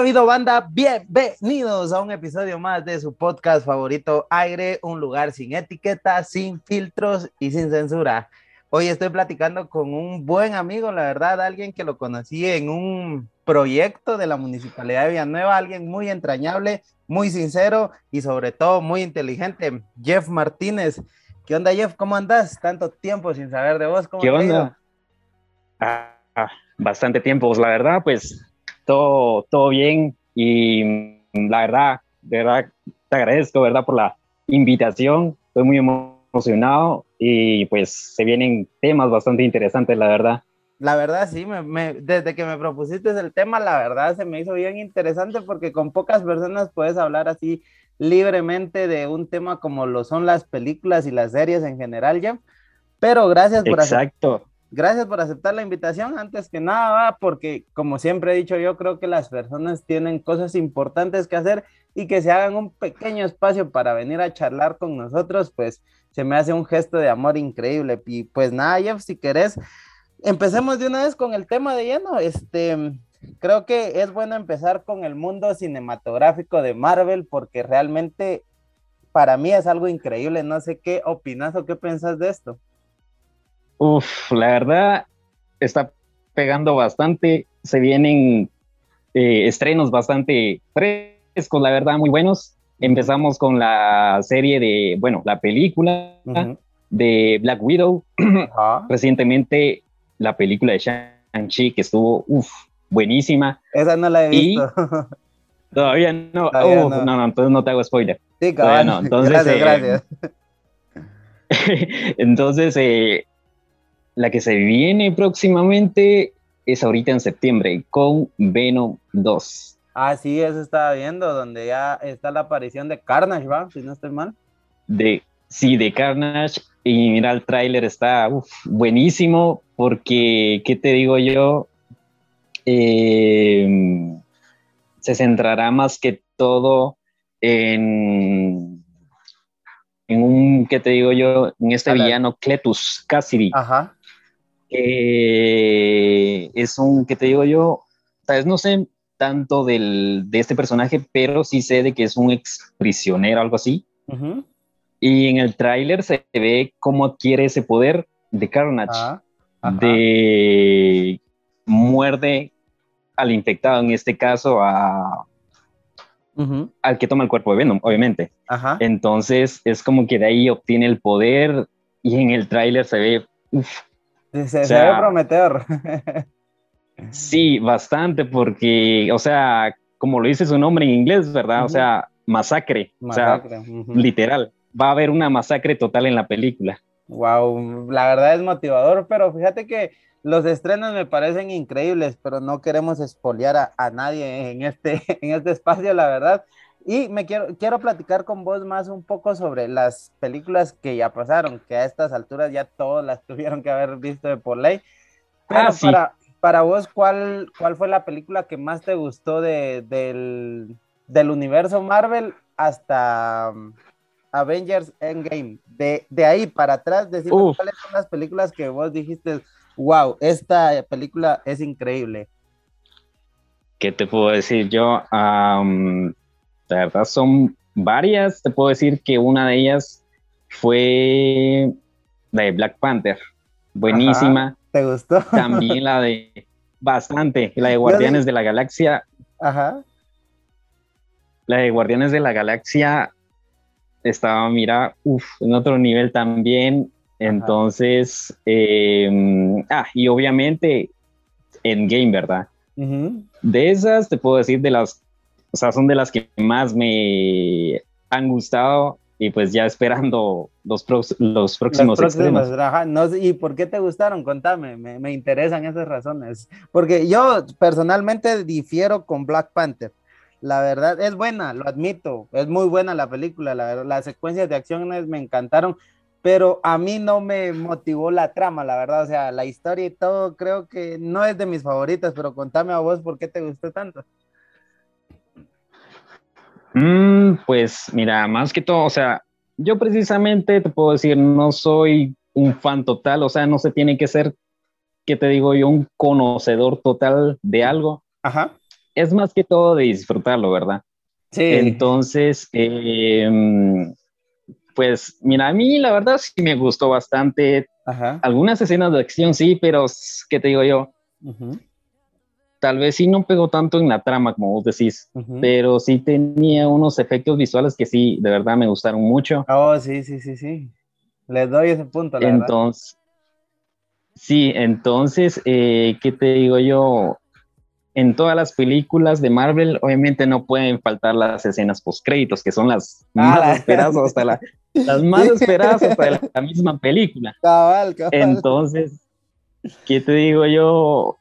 habido, banda? Bienvenidos a un episodio más de su podcast favorito, Aire, un lugar sin etiqueta, sin filtros y sin censura. Hoy estoy platicando con un buen amigo, la verdad, alguien que lo conocí en un proyecto de la Municipalidad de Villanueva, alguien muy entrañable, muy sincero y sobre todo muy inteligente, Jeff Martínez. ¿Qué onda, Jeff? ¿Cómo andas? Tanto tiempo sin saber de vos. ¿Qué onda? Ah, ah, bastante tiempo, pues, la verdad, pues todo, todo bien y la verdad, de verdad, te agradezco, ¿verdad? Por la invitación, estoy muy emocionado y pues se vienen temas bastante interesantes, la verdad. La verdad, sí, me, desde que me propusiste el tema, la verdad se me hizo bien interesante porque con pocas personas puedes hablar así libremente de un tema como lo son las películas y las series en general, ya. Pero gracias por Exacto gracias por aceptar la invitación. Antes que nada, porque como siempre he dicho, yo creo que las personas tienen cosas importantes que hacer y que se hagan un pequeño espacio para venir a charlar con nosotros, pues se me hace un gesto de amor increíble. Y pues nada, Jeff, si querés, empecemos de una vez con el tema de lleno. Este, creo que es bueno empezar con el mundo cinematográfico de Marvel porque realmente para mí es algo increíble. No sé qué opinas o qué piensas de esto. Uf, la verdad está pegando bastante. Se vienen eh, estrenos bastante frescos, la verdad, muy buenos. Empezamos con la serie de, bueno, la película de Black Widow. Recientemente la película de Shang-Chi, que estuvo, uf, buenísima. Esa no la he visto. todavía no. no. no. entonces no te hago spoiler. Sí, cabrón. No. Entonces, gracias, eh, gracias. entonces, eh, la que se viene próximamente es ahorita en septiembre con Venom 2. Ah, sí, eso estaba viendo, donde ya está la aparición de Carnage, ¿va? Si no estoy mal. De, sí, de Carnage. Y mira, el tráiler está buenísimo porque, ¿qué te digo yo? Eh, se centrará más que todo en, en un, ¿qué te digo yo? En este villano Cletus Cassidy. Ajá es un, ¿qué te digo yo? Tal vez no sé tanto del, de este personaje, pero sí sé de que es un ex prisionero, algo así. Y en el tráiler se ve cómo adquiere ese poder de Carnage, ah, de muerde al infectado, en este caso a, al que toma el cuerpo de Venom, obviamente. Entonces es como que de ahí obtiene el poder y en el tráiler se ve se, debe prometer. sí, bastante, porque, o sea, como lo dice su nombre en inglés, ¿verdad? O sea, masacre. O sea, literal. Va a haber una masacre total en la película. Wow, la verdad es motivador, pero fíjate que los estrenos me parecen increíbles, pero no queremos espoliar a, a, nadie en este, en este espacio, la verdad. Y me quiero, quiero platicar con vos más un poco sobre las películas que ya pasaron, que a estas alturas ya todas las tuvieron que haber visto de por ley. Pero ah, para, para vos, ¿cuál, ¿cuál fue la película que más te gustó de, del, del universo Marvel hasta, Avengers Endgame. De, de ahí para atrás, decimos cuáles son las películas que vos dijiste, wow, esta película es increíble. ¿Qué te puedo decir yo? La verdad son varias. Te puedo decir que una de ellas fue la de Black Panther. Buenísima. ¿Te gustó? También la de bastante, la de Guardianes de la Galaxia. Ajá. La de Guardianes de la Galaxia estaba, mira, uff, en otro nivel también. Entonces, em, ah, y obviamente en game, ¿verdad? De esas te puedo decir de las, o sea, son de las que más me han gustado y pues ya esperando los, los próximos, los ¿Y por qué te gustaron? Contame, me, me, interesan esas razones. Porque yo personalmente difiero con Black Panther. La verdad es buena, lo admito, es muy buena la película, la verdad, las secuencias de acciones me encantaron, pero a mí no me motivó la trama, la verdad, o sea, la historia y todo creo que no es de mis favoritas, pero contame a vos por qué te gustó tanto. Mm, pues mira, más que todo, o sea, yo precisamente te puedo decir, no soy un fan total, o sea, no se tiene que ser, que te digo yo, un conocedor total de algo. Ajá. Es más que todo de disfrutarlo, ¿verdad? Sí. Entonces, em, pues mira, a mí la verdad sí me gustó bastante. Ajá. Algunas escenas de acción sí, pero ¿qué te digo yo? Tal vez sí no pegó tanto en la trama, como vos decís, pero sí tenía unos efectos visuales que sí, de verdad me gustaron mucho. Oh, sí, sí, sí, sí. Les doy ese punto, la entonces, Sí, entonces, eh, ¿qué te digo yo? En todas las películas de Marvel, obviamente no pueden faltar las escenas post-créditos, que son las ah, más esperadas hasta la, las más esperadas hasta la, misma película. Cabal, cabal. Entonces, ¿qué te digo yo?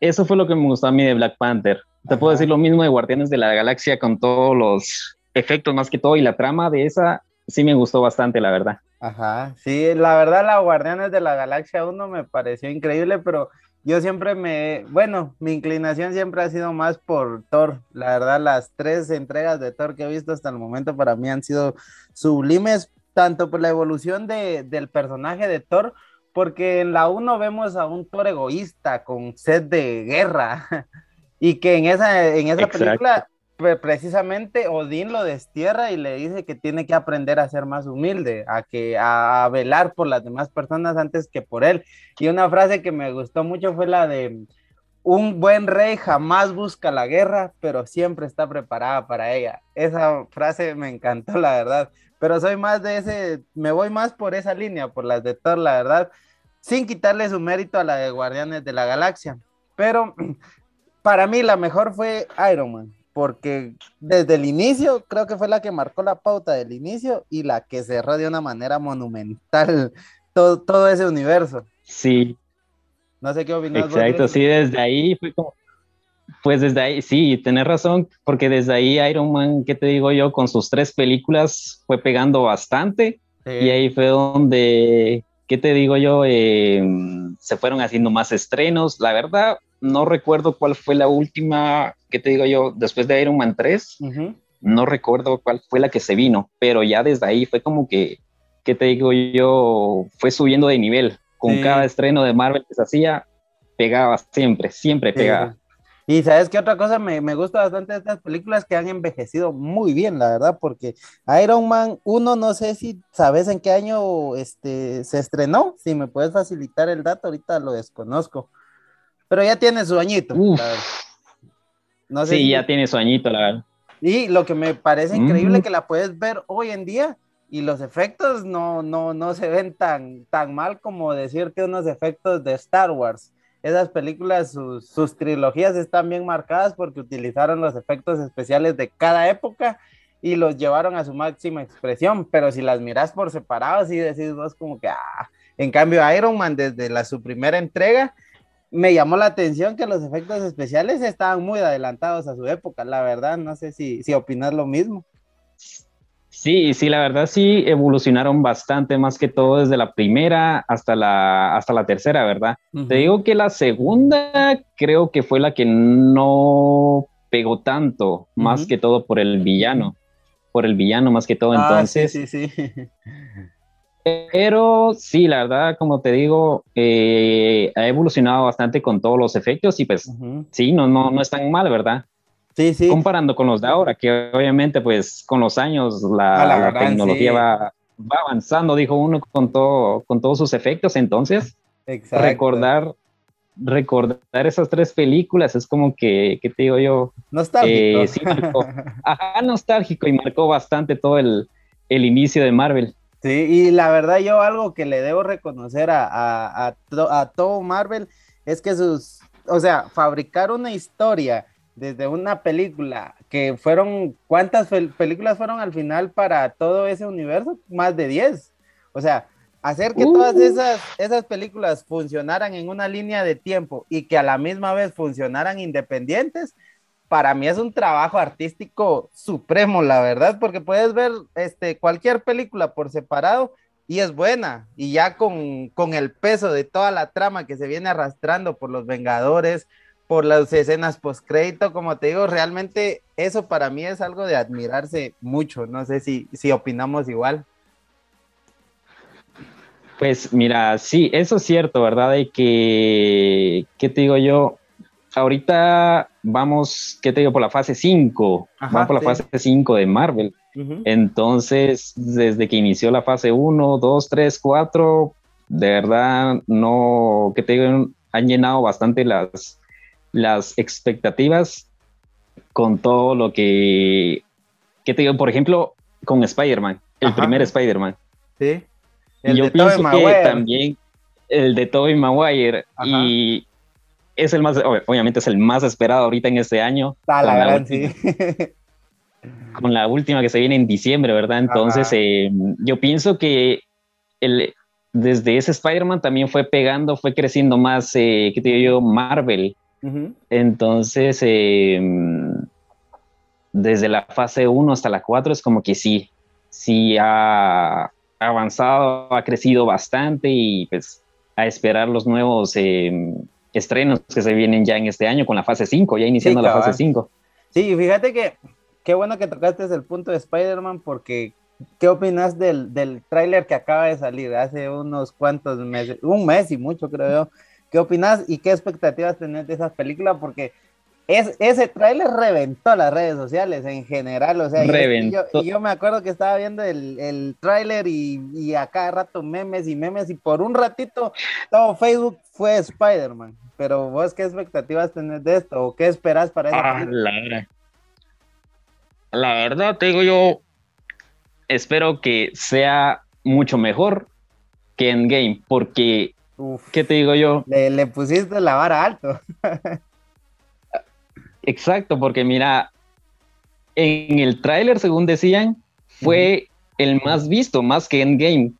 Eso fue lo que me gustó a mí de Black Panther. Te puedo decir lo mismo de Guardianes de la Galaxia con todos los efectos más que todo y la trama de esa sí me gustó bastante, la verdad. Ajá, sí, la verdad la Guardianes de la Galaxia 1 me pareció increíble, pero yo siempre me, bueno, mi inclinación siempre ha sido más por Thor. La verdad, las tres entregas de Thor que he visto hasta el momento para mí han sido sublimes, tanto por la evolución de, del personaje de Thor, porque en la 1 vemos a un Thor egoísta con sed de guerra y que en esa, en esa película precisamente Odín lo destierra y le dice que tiene que aprender a ser más humilde, a que a, velar por las demás personas antes que por él. Y una frase que me gustó mucho fue la de un buen rey jamás busca la guerra, pero siempre está preparada para ella. Esa frase me encantó, la verdad pero soy más de ese, me voy más por esa línea, por las de Thor, la verdad, sin quitarle su mérito a la de Guardianes de la Galaxia. Pero para mí la mejor fue Iron Man, porque desde el inicio creo que fue la que marcó la pauta del inicio y la que cerró de una manera monumental todo, todo ese universo. Sí. No sé qué opinas. Exacto, sí, desde ahí fue como, pues desde ahí, sí, tenés razón, porque desde ahí Iron Man, ¿qué te digo yo? Con sus tres películas fue pegando bastante y ahí fue donde, ¿qué te digo yo? Em, se fueron haciendo más estrenos. La verdad, no recuerdo cuál fue la última, ¿qué te digo yo? Después de Iron Man 3, no recuerdo cuál fue la que se vino, pero ya desde ahí fue como que, ¿qué te digo yo? Fue subiendo de nivel. Con cada estreno de Marvel que se hacía, pegaba siempre, siempre pegaba. Y sabes qué otra cosa me, me, gusta bastante de estas películas que han envejecido muy bien, la verdad, porque Iron Man 1, no sé si sabes en qué año este, se estrenó, si me puedes facilitar el dato, ahorita lo desconozco, pero ya tiene su añito. No sé sí, ya tiene su añito, la verdad. Y lo que me parece increíble mm. que la puedes ver hoy en día y los efectos no, no, no se ven tan, tan mal como decirte unos efectos de Star Wars esas películas, sus, trilogías están bien marcadas porque utilizaron los efectos especiales de cada época y los llevaron a su máxima expresión, pero si las miras por separado, sí decís vos como que, ah, en cambio Iron Man desde la, su primera entrega, me llamó la atención que los efectos especiales estaban muy adelantados a su época, la verdad, no sé si, si opinas lo mismo. Sí, sí, la verdad sí evolucionaron bastante, más que todo desde la primera hasta la, hasta la tercera, ¿verdad? Te digo que la segunda creo que fue la que no pegó tanto, más que todo por el villano. por el villano más que todo. Ah, entonces, sí, sí, sí. Pero sí, la verdad, como te digo, eh, ha evolucionado bastante con todos los efectos y pues sí, no, no, no es tan mal, ¿verdad? Sí, sí. Comparando con los de ahora, que obviamente pues con los años la, Ah, la la verdad, tecnología sí. va, va avanzando, dijo uno, con, todo, con todos sus efectos. Entonces, Exacto. recordar, recordar esas tres películas es como que, ¿qué te digo yo? Nostálgico. Eh, sí, marcó. Ajá, nostálgico y marcó bastante todo el, el inicio de Marvel. Sí, y la verdad yo algo que le debo reconocer a, a, a, to- a todo Marvel es que sus, o sea, fabricar una historia desde una película que fueron, ¿cuántas fel- películas fueron al final para todo ese universo? Más de 10. O sea, hacer que todas Uh. esas, esas películas funcionaran en una línea de tiempo y que a la misma vez funcionaran independientes, para mí es un trabajo artístico supremo, la verdad, porque puedes ver este, cualquier película por separado y es buena, y ya con, con el peso de toda la trama que se viene arrastrando por los Vengadores, por las escenas post-crédito, como te digo, realmente eso para mí es algo de admirarse mucho, no sé si, si opinamos igual. Pues mira, sí, eso es cierto, ¿verdad? De que, ¿qué te digo yo? Ahorita vamos, ¿qué te digo? Por la fase 5, Ajá, vamos por la sí. fase 5 de Marvel. Entonces, desde que inició la fase 1, 2, 3, 4, de verdad, no, ¿qué te digo? Han llenado bastante las, las expectativas con todo lo que, ¿qué te digo? Por ejemplo, con Spider-Man, el Ajá. primer Spider-Man. Sí. Y yo de pienso que Maguire. también el de Tobey Maguire Ajá. y es el más, ob- obviamente es el más esperado ahorita en este año. Ah, la con, la gran, última, sí. con la última que se viene en diciembre, ¿verdad? Entonces eh, yo pienso que el, desde ese Spider-Man también fue pegando, fue creciendo más, eh, ¿qué te digo yo? Marvel. Entonces, eh, desde la fase 1 hasta la 4 es como que sí, sí ha avanzado, ha crecido bastante y pues a esperar los nuevos eh, estrenos que se vienen ya en este año con la fase 5, ya iniciando Sí, la fase 5. Sí, fíjate que qué bueno que tocaste el punto de Spider-Man porque ¿qué opinas del, del tráiler que acaba de salir hace unos cuantos meses? Un mes y mucho creo yo. ¿Qué opinas y qué expectativas tenés de esa película? Porque es, ese tráiler reventó las redes sociales en general, o sea. Yo, y yo me acuerdo que estaba viendo el, el tráiler y, y a cada rato memes y memes y por un ratito todo Facebook fue Spider-Man. Pero vos, ¿qué expectativas tenés de esto? ¿O qué esperás para esa Ah, la verdad. La verdad, te digo yo, espero que sea mucho mejor que Endgame, porque, Uf. ¿qué te digo yo? Le, le pusiste la vara alto. Exacto, porque mira, en el tráiler, según decían, fue el más visto, más que Endgame,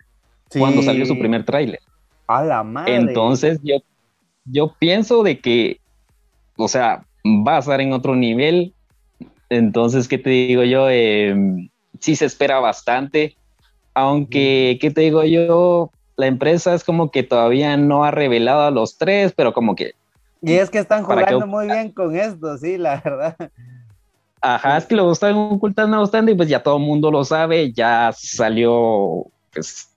cuando salió su primer tráiler. A la madre. Entonces, yo, yo pienso de que, o sea, va a estar en otro nivel. Entonces, ¿qué te digo yo? Eh, sí se espera bastante, aunque, ¿qué te digo yo? La empresa es como que todavía no ha revelado a los tres, pero como que Y es que están ¿Para qué jugando muy bien con esto, sí, la verdad. Ajá, es que lo están ocultando bastante y pues ya todo el mundo lo sabe, ya salió pues,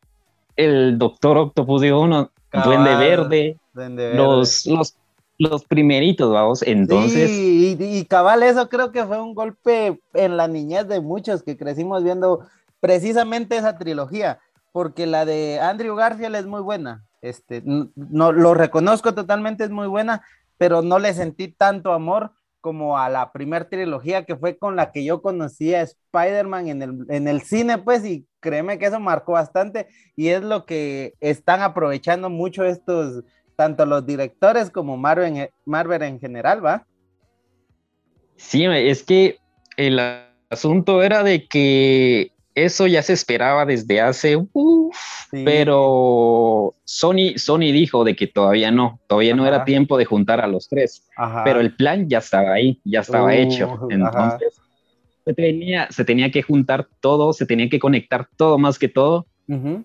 el Doctor Octopus, digo uno, Duende Cabal, Verde, Duende Verde. los, los, los primeritos, vamos, entonces, Sí, y, y cabal, eso creo que fue un golpe en la niñez de muchos que crecimos viendo precisamente esa trilogía, porque la de Andrew Garfield es muy buena. Este, no lo reconozco totalmente, es muy buena, pero no le sentí tanto amor como a la primer trilogía que fue con la que yo conocí a Spider-Man en el, en el cine, pues, y créeme que eso marcó bastante y es lo que están aprovechando mucho estos, tanto los directores como Marvel Marvel en general, ¿va? sí, es que el asunto era de que eso ya se esperaba desde hace, uf, Sí. pero Sony, Sony dijo de que todavía no, todavía no era tiempo de juntar a los tres. Ajá. pero el plan ya estaba ahí, ya estaba Uh, hecho. Entonces, se tenía, se tenía que juntar todo, se tenía que conectar todo más que todo.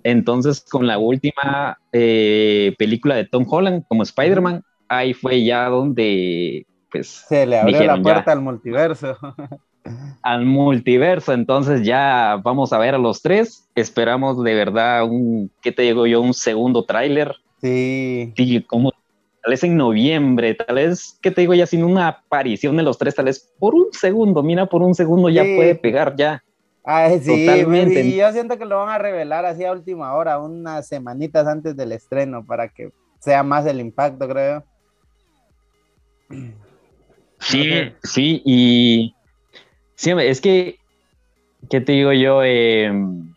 Entonces, con la última eh, película de Tom Holland como Spider-Man, ahí fue ya donde, pues, Se le abrió dijeron la ya. puerta al multiverso. al multiverso. Entonces ya vamos a ver a los tres. Esperamos de verdad un, ¿qué te digo yo? Un segundo tráiler. Sí. Sí, como tal vez en noviembre, tal vez, ¿qué te digo ya? Sin una aparición de los tres, tal vez por un segundo, mira, por un segundo ya puede pegar ya. Ay, sí, Totalmente. y yo siento que lo van a revelar así a última hora, unas semanitas antes del estreno, para que sea más el impacto, creo. Sí, sí, y sí, es que, ¿qué te digo yo? Em,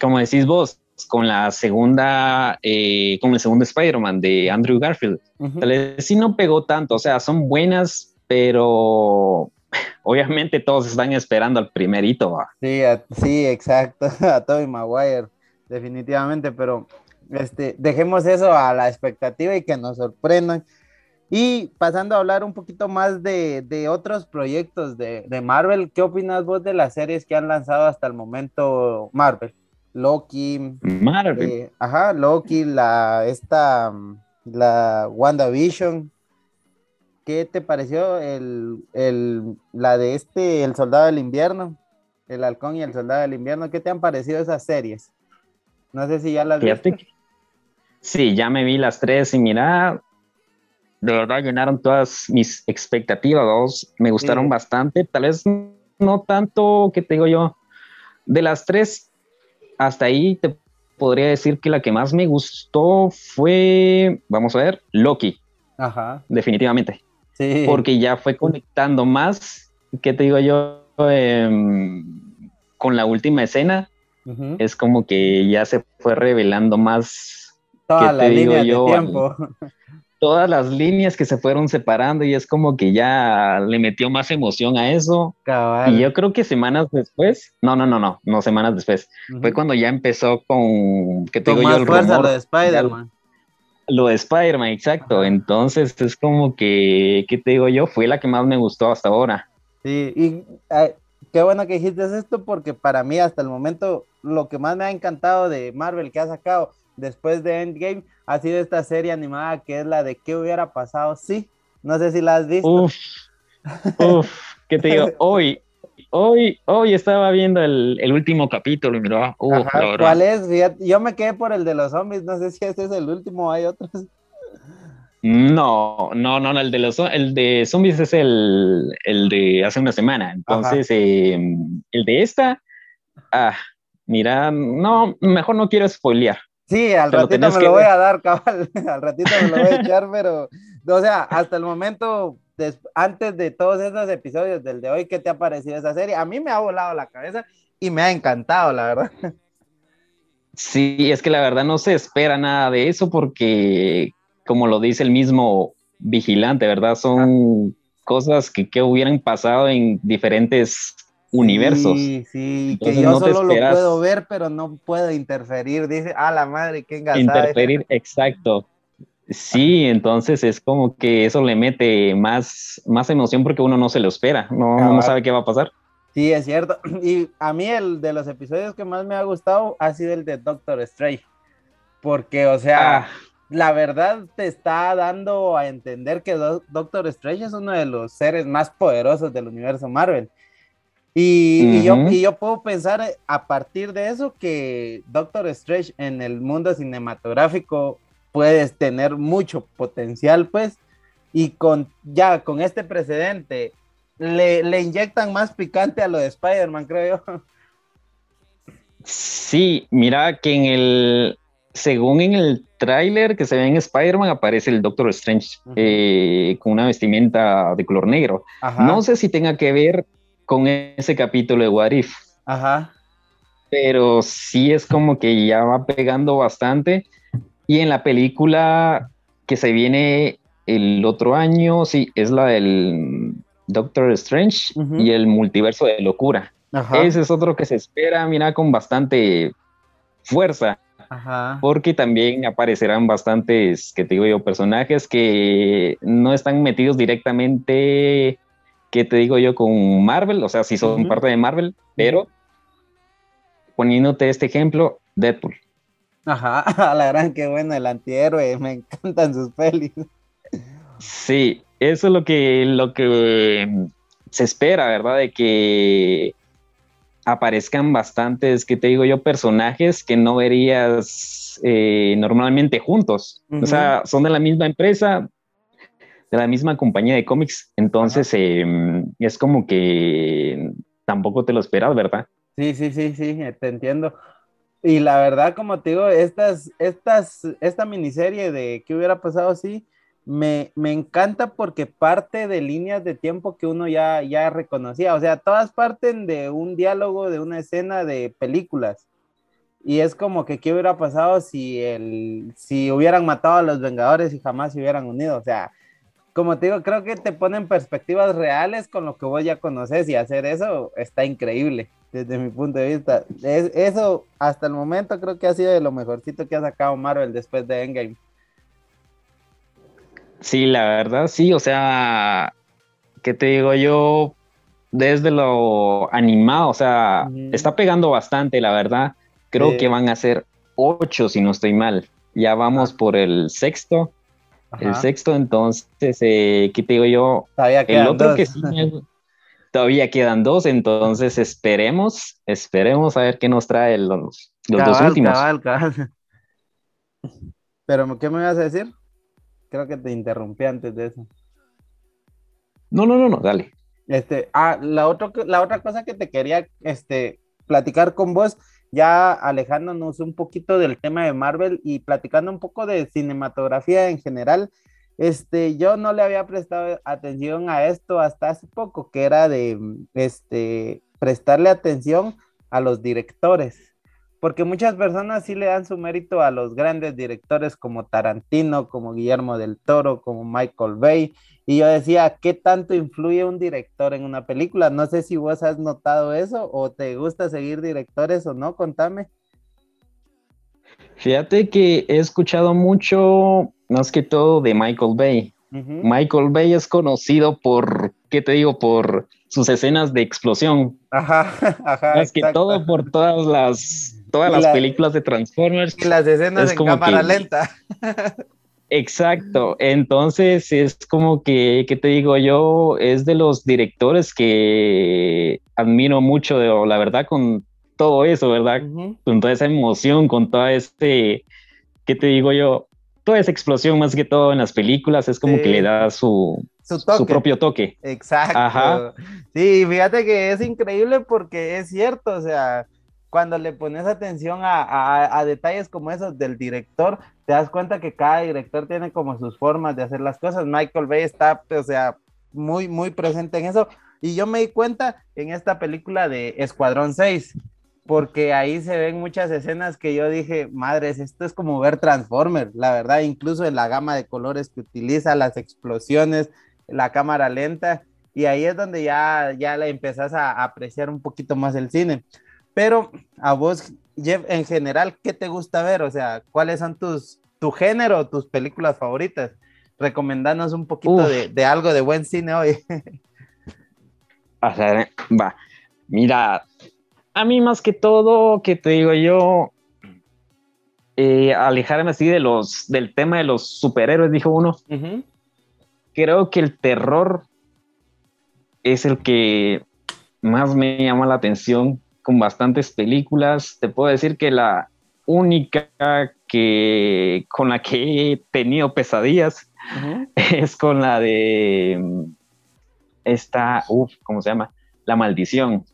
como decís vos, con la segunda, eh, con el segundo Spider-Man de Andrew Garfield, tal vez sí no pegó tanto, o sea, son buenas, pero obviamente todos están esperando al primerito. Sí, sí, exacto, a Tobey Maguire, definitivamente, pero este, dejemos eso a la expectativa y que nos sorprendan. Y pasando a hablar un poquito más de, otros proyectos de, Marvel, ¿qué opinas vos de las series que han lanzado hasta el momento Marvel? Loki. Marvel. Eh, ajá, Loki, la, esta, la WandaVision. ¿Qué te pareció el, la de este, El Soldado del Invierno? El Halcón y el Soldado del Invierno. ¿Qué te han parecido esas series? No sé si ya las viste. Sí, ya me vi las tres y mira, de verdad llenaron todas mis expectativas, dos me gustaron bastante, tal vez no tanto, que te digo yo, de las tres, hasta ahí te podría decir que la que más me gustó fue, vamos a ver, Loki. Ajá. Definitivamente. Sí. Porque ya fue conectando más, que te digo yo, em, con la última escena. Es como que ya se fue revelando más. Toda la línea de tiempo. Todas las líneas que se fueron separando y es como que ya le metió más emoción a eso. Y yo creo que semanas después, no, no, no, no, no semanas después, fue cuando ya empezó con, ¿qué te digo yo? El rumor, lo de Spider-Man. Lo de Spider-Man, exacto. Entonces es como que, ¿qué te digo yo? Fue la que más me gustó hasta ahora. Sí, y qué bueno que dijiste esto porque para mí hasta el momento lo que más me ha encantado de Marvel que ha sacado después de Endgame ha sido esta serie animada que es la de qué hubiera pasado sí no sé si la has visto. Uf, uf qué te digo hoy hoy hoy estaba viendo el, último capítulo y mira cuál es yo me quedé por el de los zombies no sé si este es el último hay otros. No, no, no, el de los el de zombies es el, de hace una semana. Entonces, em, el de esta, ah, mira, no, mejor no quiero spoilear. Sí, al ratito me lo voy a dar, cabal. al ratito me lo voy a echar, pero, o sea, hasta el momento, antes de todos esos episodios del de hoy, ¿qué te ha parecido esa serie? A mí me ha volado la cabeza y me ha encantado, la verdad. Sí, es que la verdad no se espera nada de eso porque, como lo dice el mismo vigilante, ¿verdad? Son cosas que, que hubieran pasado en diferentes universos. Sí, sí, que yo solo lo puedo ver, pero no puedo interferir. Dice, a la madre, qué engasada. Interferir, exacto. Sí, entonces es como que eso le mete más, más emoción porque uno no se lo espera, no, no sabe qué va a pasar. Sí, es cierto. Y a mí el de los episodios que más me ha gustado ha sido el de Doctor Strange. Porque, o sea, ah. la verdad te está dando a entender que Doctor Strange es uno de los seres más poderosos del universo Marvel. Y, yo, y, yo, puedo pensar eh, a partir de eso que Doctor Strange en el mundo cinematográfico puedes tener mucho potencial, pues, y con ya con este precedente le, le inyectan más picante a lo de Spider-Man, creo yo. Sí, mira que en el, según en el tráiler que se ve en Spider-Man, aparece el Doctor Strange eh, con una vestimenta de color negro. No sé si tenga que ver con ese capítulo de What If. Ajá. Pero sí es como que ya va pegando bastante. Y en la película que se viene el otro año, sí, es la del Doctor Strange y el multiverso de locura. Ajá. Ese es otro que se espera, mira, con bastante fuerza. Ajá. Porque también aparecerán bastantes, que te digo yo, personajes que no están metidos directamente ¿qué te digo yo con Marvel? O sea, sí son parte de Marvel, pero poniéndote este ejemplo, Deadpool. Ajá, a la gran que bueno, el antihéroe, me encantan sus pelis. Sí, eso es lo que, lo que se espera, ¿verdad? De que aparezcan bastantes, que te digo yo, personajes que no verías eh, normalmente juntos. O sea, son de la misma empresa, de la misma compañía de cómics. Entonces, em, es como que tampoco te lo esperas, ¿verdad? Sí, sí, sí, sí, te entiendo. Y la verdad, como te digo, estas, estas, esta miniserie de qué hubiera pasado así, me, me, encanta porque parte de líneas de tiempo que uno ya, ya reconocía. O sea, todas parten de un diálogo, de una escena de películas. Y es como que qué hubiera pasado si, el, si hubieran matado a los Vengadores y jamás se hubieran unido. O sea, como te digo, creo que te ponen perspectivas reales con lo que vos ya conoces y hacer eso está increíble desde mi punto de vista. eso hasta el momento creo que ha sido de lo mejorcito que ha sacado Marvel después de Endgame. Sí, la verdad, sí, o sea, ¿qué te digo yo? Desde lo animado, o sea, está pegando bastante, la verdad. Creo que van a ser ocho, si no estoy mal. Ya vamos por el sexto. El sexto, entonces, eh, ¿qué te digo yo? Todavía el otro que sí todavía quedan dos, entonces esperemos, esperemos a ver qué nos trae los, los dos últimos. Pero, ¿qué me vas a decir? Creo que te interrumpí antes de eso. No, no, no, no, dale. Este, ah, la, otro, la otra cosa que te quería este, platicar con vos, ya alejándonos un poquito del tema de Marvel y platicando un poco de cinematografía en general, este, yo no le había prestado atención a esto hasta hace poco, que era de, este, prestarle atención a los directores porque muchas personas sí le dan su mérito a los grandes directores como Tarantino, como Guillermo del Toro, como Michael Bay, y yo decía, ¿qué tanto influye un director en una película? No sé si vos has notado eso o te gusta seguir directores o no, contame. Fíjate que he escuchado mucho, más que todo, de Michael Bay. Michael Bay es conocido por, ¿qué te digo? Por sus escenas de explosión. Ajá, ajá. Es que todo por todas las todas las películas de Transformers. las escenas en cámara lenta. Exacto, entonces es como que, ¿qué te digo yo? Es de los directores que admiro mucho, la verdad, con todo eso, ¿verdad? Con toda esa emoción, con toda este, ¿qué te digo yo? Toda esa explosión más que todo en las películas es como que le da su, su, propio toque. Exacto. Ajá. Sí, fíjate que es increíble porque es cierto, o sea, cuando le pones atención a, detalles como esos del director, te das cuenta que cada director tiene como sus formas de hacer las cosas. Michael Bay está, o sea, muy, muy presente en eso. Y yo me di cuenta en esta película de Escuadrón 6, porque ahí se ven muchas escenas que yo dije, madres, esto es como ver Transformers, la verdad, incluso en la gama de colores que utiliza, las explosiones, la cámara lenta, y ahí es donde ya, ya le empezás a apreciar un poquito más el cine. Pero a vos, Jeff, en general, ¿qué te gusta ver? O sea, ¿cuáles son tus, tu género, tus películas favoritas? Recomendanos un poquito de, algo de buen cine hoy. a ver, va. Mira, a mí más que todo, que te digo yo, eh, alejarme así de los, del tema de los superhéroes, dijo uno. Creo que el terror es el que más me llama la atención con bastantes películas. Te puedo decir que la única que con la que he tenido pesadillas es con la de esta, uff, ¿cómo se llama? La maldición,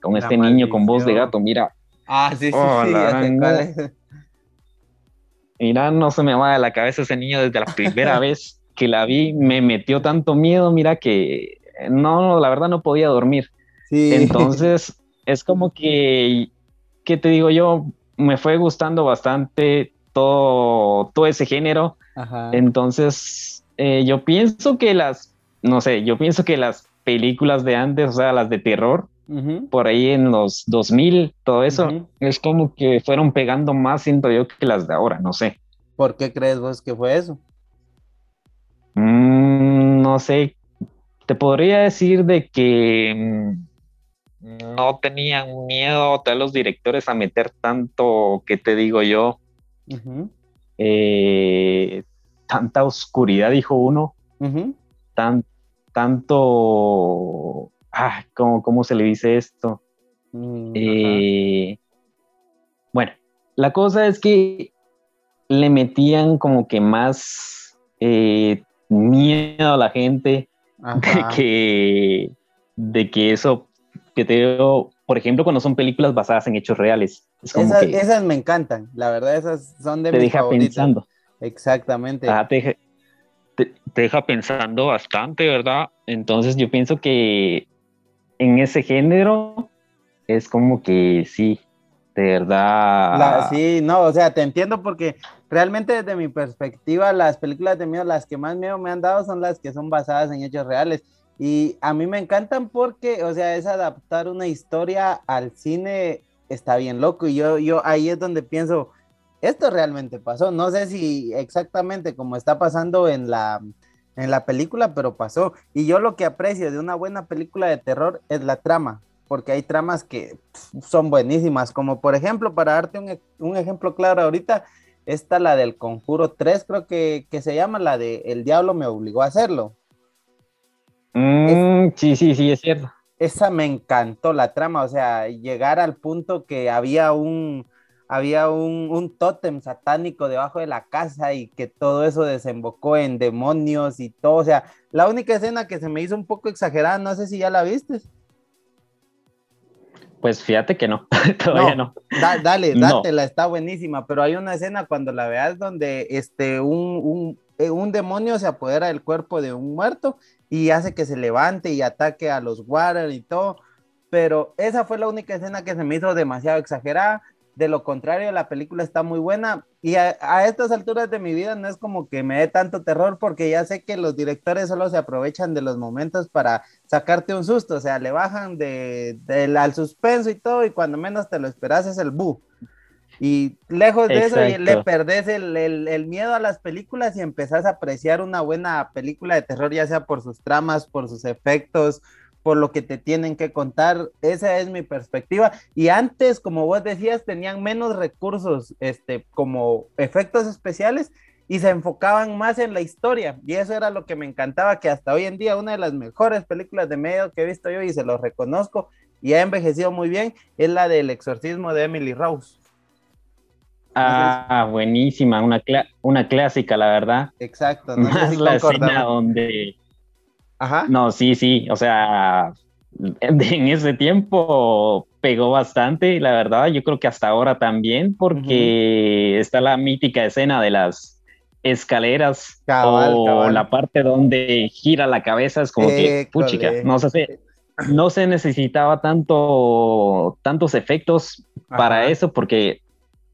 con este niño con voz de gato, mira. Ah, sí, sí, oh, sí, Mira, no se me va de la cabeza ese niño desde la primera vez que la vi, me metió tanto miedo, mira que no, la verdad no podía dormir. Sí. Entonces, es como que, ¿qué te digo yo? Me fue gustando bastante todo, todo ese género. Entonces, eh, yo pienso que las, no sé, yo pienso que las películas de antes, o sea, las de terror, por ahí en los 2000, todo eso, es como que fueron pegando más, siento yo, que las de ahora, no sé. ¿Por qué crees vos que fue eso? Mm, no sé, te podría decir de que mm, no tenían miedo todos los directores a meter tanto, ¿qué te digo yo? Eh, tanta oscuridad, dijo uno. tan, tanto, ah, ¿cómo, cómo se le dice esto? Mm, Eh, bueno, la cosa es que le metían como que más eh, miedo a la gente ajá, de que, de que eso, que te digo, por ejemplo, cuando son películas basadas en hechos reales, es como Esas, que esas me encantan, la verdad, esas son de te mis deja favoritas. pensando. Exactamente. Ajá, te, deja, te- te deja pensando bastante, ¿verdad? Entonces yo pienso que en ese género es como que sí, de verdad. La- sí, no, o sea, te entiendo porque realmente desde mi perspectiva las películas de miedo, las que más miedo me han dado son las que son basadas en hechos reales. Y a mí me encantan porque, o sea, es adaptar una historia al cine, está bien loco. Y yo, yo ahí es donde pienso, esto realmente pasó. No sé si exactamente como está pasando en la, en la película, pero pasó. Y yo lo que aprecio de una buena película de terror es la trama, porque hay tramas que son buenísimas, como por ejemplo, para darte un, un ejemplo claro ahorita, esta la del Conjuro 3, creo que, que se llama la de El Diablo me obligó a hacerlo. Mm, sí, sí, sí, es cierto. Esa me encantó la trama, o sea, llegar al punto que había un, había un, un tótem satánico debajo de la casa y que todo eso desembocó en demonios y todo, o sea, la única escena que se me hizo un poco exagerada, no sé si ya la viste. Pues fíjate que no, todavía no. Da- dale, No. dátela, está buenísima, pero hay una escena cuando la veas donde este, un, un, eh, un demonio se apodera del cuerpo de un muerto y hace que se levante y ataque a los Warren y todo, pero esa fue la única escena que se me hizo demasiado exagerada. De lo contrario, la película está muy buena y a, estas alturas de mi vida no es como que me dé tanto terror porque ya sé que los directores solo se aprovechan de los momentos para sacarte un susto, o sea, le bajan de, del- al suspenso y todo y cuando menos te lo esperas es el bu. Y lejos de eso le perdés el, el- el miedo a las películas y empezás a apreciar una buena película de terror, ya sea por sus tramas, por sus efectos, por lo que te tienen que contar. Esa es mi perspectiva. Y antes, como vos decías, tenían menos recursos este, como efectos especiales y se enfocaban más en la historia. Y eso era lo que me encantaba, que hasta hoy en día una de las mejores películas de medio que he visto yo y se lo reconozco y ha envejecido muy bien es la del exorcismo de Emily Rose. Ah, buenísima, una, cla- una clásica, la verdad. Exacto. No sé Más si la escena donde... Ajá. No, sí, sí, o sea, en ese tiempo pegó bastante, la verdad, yo creo que hasta ahora también, porque está la mítica escena de las escaleras Cabal, o cabal. la parte donde gira la cabeza, es como que, puchica, no se, no se necesitaba tanto, tantos efectos para Ajá. eso, porque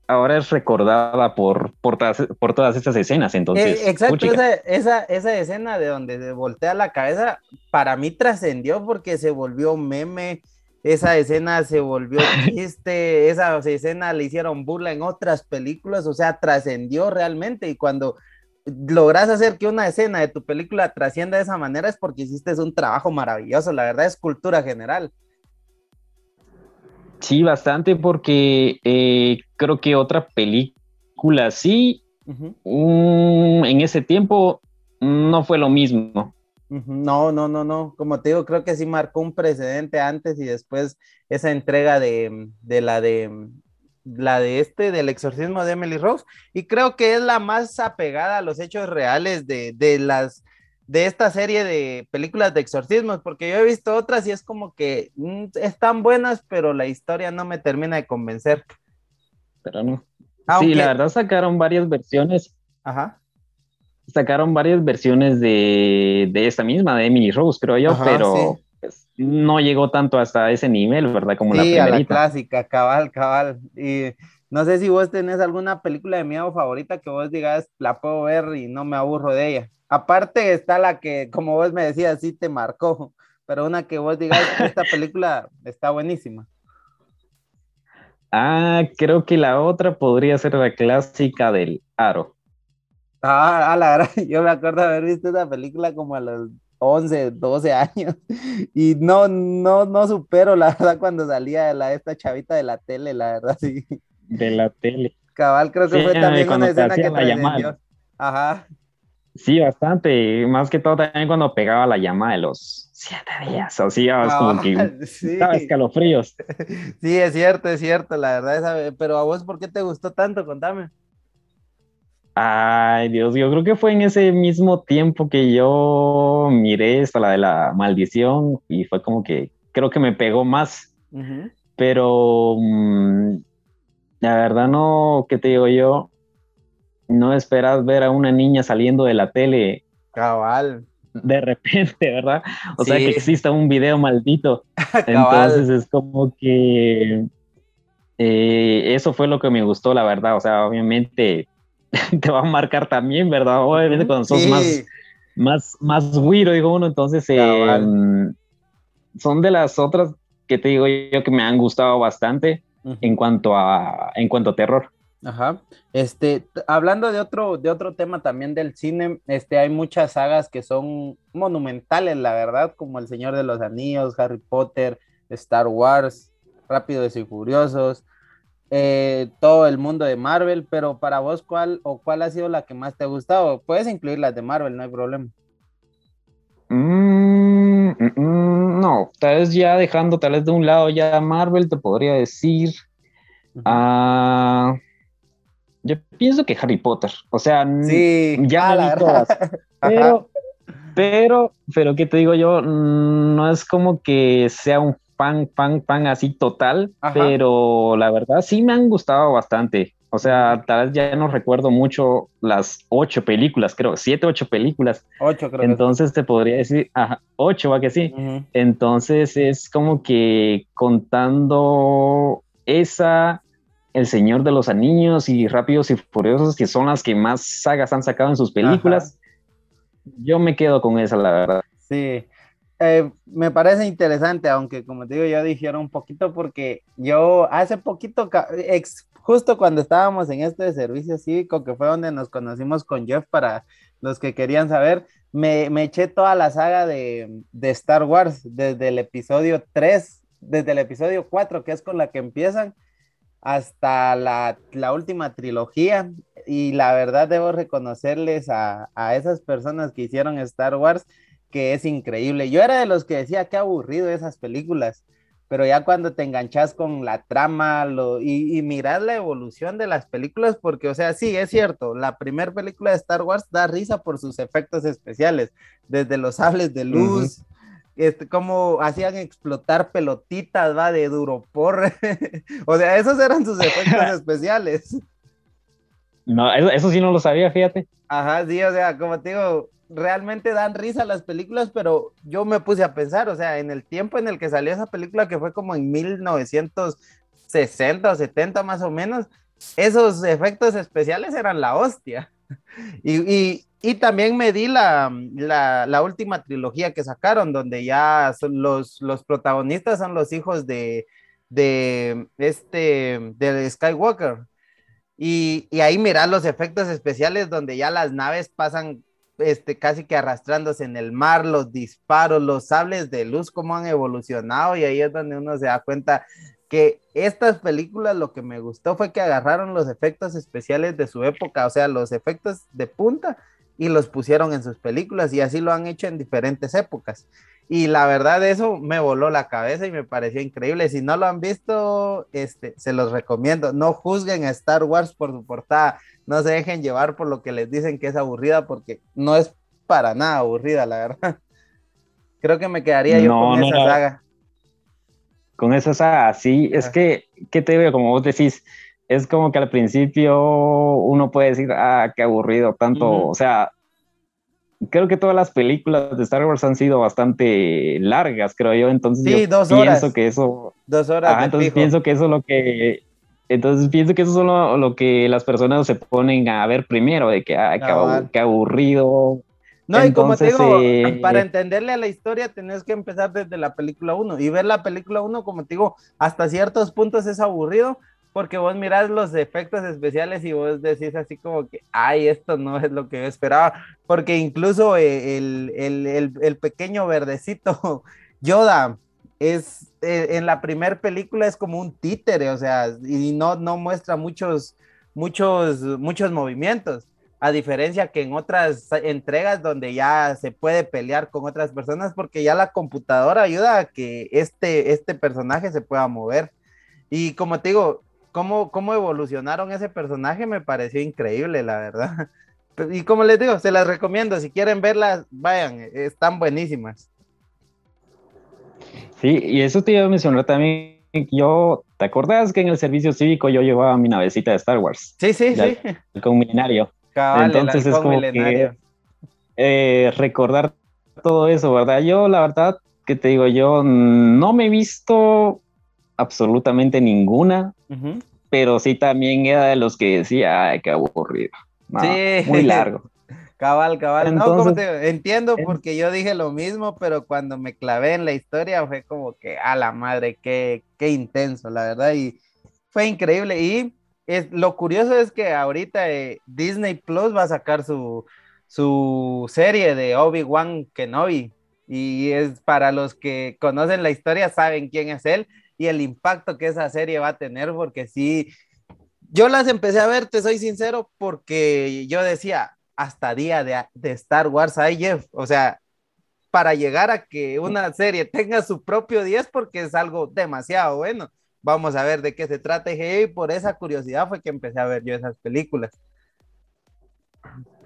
ahora es recordada por, por, todas, por todas estas escenas, entonces, Eh, exacto, esa, esa, esa escena de donde se voltea la cabeza, para mí trascendió porque se volvió meme, esa escena se volvió chiste, esa escena le hicieron burla en otras películas, o sea, trascendió realmente y cuando logras hacer que una escena de tu película trascienda de esa manera es porque hiciste un trabajo maravilloso, la verdad es cultura general. Sí, bastante, porque eh, creo que otra película así, mm, en ese tiempo, no fue lo mismo. No, no, no, no, como te digo, creo que sí marcó un precedente antes y después esa entrega de, de la de la de este del exorcismo de Emily Rose y creo que es la más apegada a los hechos reales de, de las de esta serie de películas de exorcismos porque yo he visto otras y es como que mm, están buenas pero la historia no me termina de convencer Pero no. Aunque- Sí, la verdad sacaron varias versiones, ajá sacaron varias versiones de, de esta misma, de Emily Rose, creo yo, Ajá, pero sí. pues, no llegó tanto hasta ese nivel, ¿verdad? Como la Sí, a la primerita. clásica, cabal, cabal. Y no sé si vos tenés alguna película de miedo favorita que vos digas, la puedo ver y no me aburro de ella. Aparte está la que, como vos me decías, sí te marcó, pero una que vos digas, esta película está buenísima. Ah, creo que la otra podría ser la clásica del Aro. Ah, a la verdad, yo me acuerdo haber visto esa película como a los 11, 12 años y no, no, no supero la verdad cuando salía la, esta chavita de la tele, la verdad, sí. De la tele. Cabal, creo que Sí, fue también cuando una escena que la llamada. Ajá. Sí, bastante. Más que todo también cuando pegaba la llama de los siete días. O sea, es como que estaba escalofríos. Sí, es cierto, es cierto, la verdad. pero a vos, ¿por qué te gustó tanto? Contame. Ay, Dios, yo creo que fue en ese mismo tiempo que yo miré esta, la de la maldición, y fue como que creo que me pegó más. Pero mm, la verdad no, ¿qué te digo yo? No esperas ver a una niña saliendo de la tele. Cabal. De repente, ¿verdad? O sea, que exista un video maldito. Entonces es como que eh, eso fue lo que me gustó, la verdad. O sea, obviamente te va a marcar también, ¿verdad? Obviamente cuando sos más, más, más digo uno, entonces eh, son de las otras que te digo yo que me han gustado bastante en cuanto a en cuanto a terror. Ajá. Este, hablando de otro, de otro tema también del cine, este, hay muchas sagas que son monumentales, la verdad, como El Señor de los Anillos, Harry Potter, Star Wars, Rápidos y Furiosos, eh, todo el mundo de Marvel, pero para vos, ¿cuál o cuál ha sido la que más te ha gustado? Puedes incluir las de Marvel, no hay problema. Mm, mm, mm, no, tal vez ya dejando tal vez de un lado ya Marvel, te podría decir. Ah, yo pienso que Harry Potter, o sea, ya la todas, pero, pero, pero, ¿qué te digo yo? No es como que sea un pan, pan, pan así total, pero la verdad sí me han gustado bastante. O sea, tal vez ya no recuerdo mucho las ocho películas, creo, siete, ocho películas. Ocho, creo. Entonces te podría decir, ajá, ocho, va que sí. Entonces es como que contando esa, El Señor de los Anillos y Rápidos y Furiosos, que son las que más sagas han sacado en sus películas. Yo me quedo con esa, la verdad. Sí, eh, me parece interesante, aunque como te digo, yo dijeron un poquito porque yo hace poquito, justo cuando estábamos en este servicio cívico, que fue donde nos conocimos con Jeff para los que querían saber, me, me eché toda la saga de, de, Star Wars desde el episodio 3, desde el episodio 4, que es con la que empiezan, hasta la, la última trilogía. Y la verdad debo reconocerles a, a esas personas que hicieron Star Wars que es increíble. Yo era de los que decía qué aburrido esas películas, pero ya cuando te enganchas con la trama lo, y, y miras la evolución de las películas, porque, o sea, sí, es cierto, la primera película de Star Wars da risa por sus efectos especiales, desde los sables de luz. Este, como hacían explotar pelotitas, va, de duropor. o sea, esos eran sus efectos especiales. No, eso, eso, sí no lo sabía, fíjate. Ajá, sí, o sea, como te digo, realmente dan risa las películas, pero yo me puse a pensar, o sea, en el tiempo en el que salió esa película, que fue como en 1960 o 70 más o menos, esos efectos especiales eran la hostia. Y, también me di la, la, última trilogía que sacaron, donde ya los, los protagonistas son los hijos de, de este, de Skywalker. Y, y, ahí mirar los efectos especiales donde ya las naves pasan este, casi que arrastrándose en el mar, los disparos, los sables de luz, cómo han evolucionado y ahí es donde uno se da cuenta que estas películas lo que me gustó fue que agarraron los efectos especiales de su época, o sea, los efectos de punta y los pusieron en sus películas y así lo han hecho en diferentes épocas. Y la verdad eso me voló la cabeza y me pareció increíble. Si no lo han visto, este, se los recomiendo. No juzguen a Star Wars por su portada no se dejen llevar por lo que les dicen que es aburrida, porque no es para nada aburrida, la verdad. Creo que me quedaría yo con esa saga. Con esa saga, sí, es que, ¿qué te veo? Como vos decís, es como que al principio uno puede decir, ah, qué aburrido, tanto, o sea, creo que todas las películas de Star Wars han sido bastante largas, creo yo, entonces sí, dos horas. pienso que eso... Dos horas. entonces pienso que eso es lo que entonces pienso que eso es lo, lo, que las personas se ponen a ver primero, de que, ah, qué, aburrido. No, y como te digo, eh, para entenderle a la historia tenés que empezar desde la película 1 y ver la película 1, como te digo, hasta ciertos puntos es aburrido porque vos mirás los efectos especiales y vos decís así como que, ay, esto no es lo que yo esperaba, porque incluso eh, el, el, el, el pequeño verdecito Yoda, es eh, en la primera película es como un títere, o sea, y no, no muestra muchos, muchos, muchos movimientos. a diferencia que en otras entregas donde ya se puede pelear con otras personas, porque ya la computadora ayuda a que este, este personaje se pueda mover. Y como te digo, cómo, cómo evolucionaron ese personaje me pareció increíble, la verdad. Y como les digo, se las recomiendo, si quieren verlas, vayan, están buenísimas. Sí, y eso te iba a mencionar también. Yo, ¿te acordás que en el servicio cívico yo llevaba mi navecita de Star Wars? Sí, sí, sí. Con milenario. Entonces es como que eh, recordar todo eso, ¿verdad? Yo, la verdad, que te digo, yo no me he visto absolutamente ninguna, pero sí también era de los que decía, ay, qué aburrido. sí. Muy largo. Cabal, cabal. no, te entiendo porque yo dije lo mismo, pero cuando me clavé en la historia fue como que, a la madre, qué, qué intenso, la verdad, y fue increíble. Y es, lo curioso es que ahorita eh, Disney Plus va a sacar su, su serie de Obi-Wan Kenobi, y es para los que conocen la historia, saben quién es él y el impacto que esa serie va a tener, porque sí, yo las empecé a ver, te soy sincero, porque yo decía, hasta día de, Star Wars hay Jeff, o sea, para llegar a que una serie tenga su propio 10 porque es algo demasiado bueno. Vamos a ver de qué se trata y por esa curiosidad fue que empecé a ver yo esas películas.